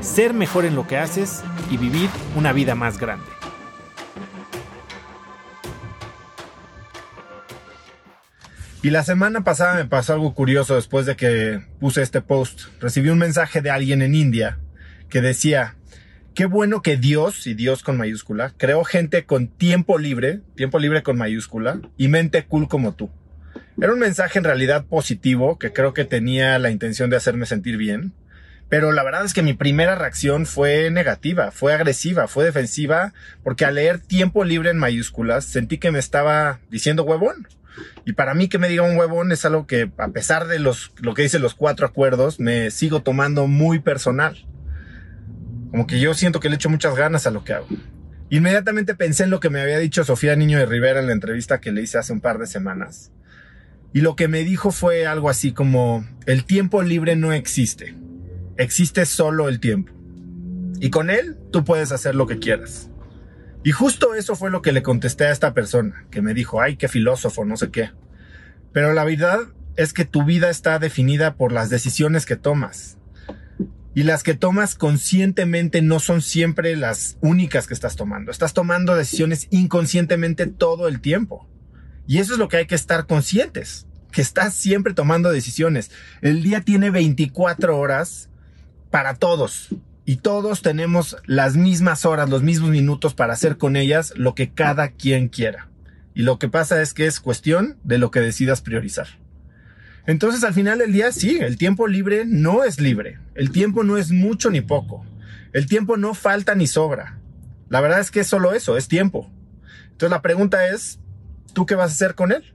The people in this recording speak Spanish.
ser mejor en lo que haces y vivir una vida más grande. Y la semana pasada me pasó algo curioso después de que puse este post. Recibí un mensaje de alguien en India que decía, qué bueno que Dios, y Dios con mayúscula, creó gente con tiempo libre, tiempo libre con mayúscula, y mente cool como tú. Era un mensaje en realidad positivo que creo que tenía la intención de hacerme sentir bien, pero la verdad es que mi primera reacción fue negativa, fue agresiva, fue defensiva, porque al leer tiempo libre en mayúsculas sentí que me estaba diciendo huevón. Y para mí que me diga un huevón es algo que, a pesar de los, lo que dicen los cuatro acuerdos, me sigo tomando muy personal. Como que yo siento que le echo muchas ganas a lo que hago. Inmediatamente pensé en lo que me había dicho Sofía Niño de Rivera en la entrevista que le hice hace un par de semanas. Y lo que me dijo fue algo así como, el tiempo libre no existe, existe solo el tiempo. Y con él tú puedes hacer lo que quieras. Y justo eso fue lo que le contesté a esta persona, que me dijo, ay, qué filósofo, no sé qué. Pero la verdad es que tu vida está definida por las decisiones que tomas y las que tomas conscientemente no son siempre las únicas que estás tomando. Estás tomando decisiones inconscientemente todo el tiempo. Y eso es lo que hay que estar conscientes, que estás siempre tomando decisiones. El día tiene 24 horas para todos. Y todos tenemos las mismas horas, los mismos minutos para hacer con ellas lo que cada quien quiera. Y lo que pasa es que es cuestión de lo que decidas priorizar. Entonces al final del día sí, el tiempo libre no es libre. El tiempo no es mucho ni poco. El tiempo no falta ni sobra. La verdad es que es solo eso, es tiempo. Entonces la pregunta es, ¿tú qué vas a hacer con él?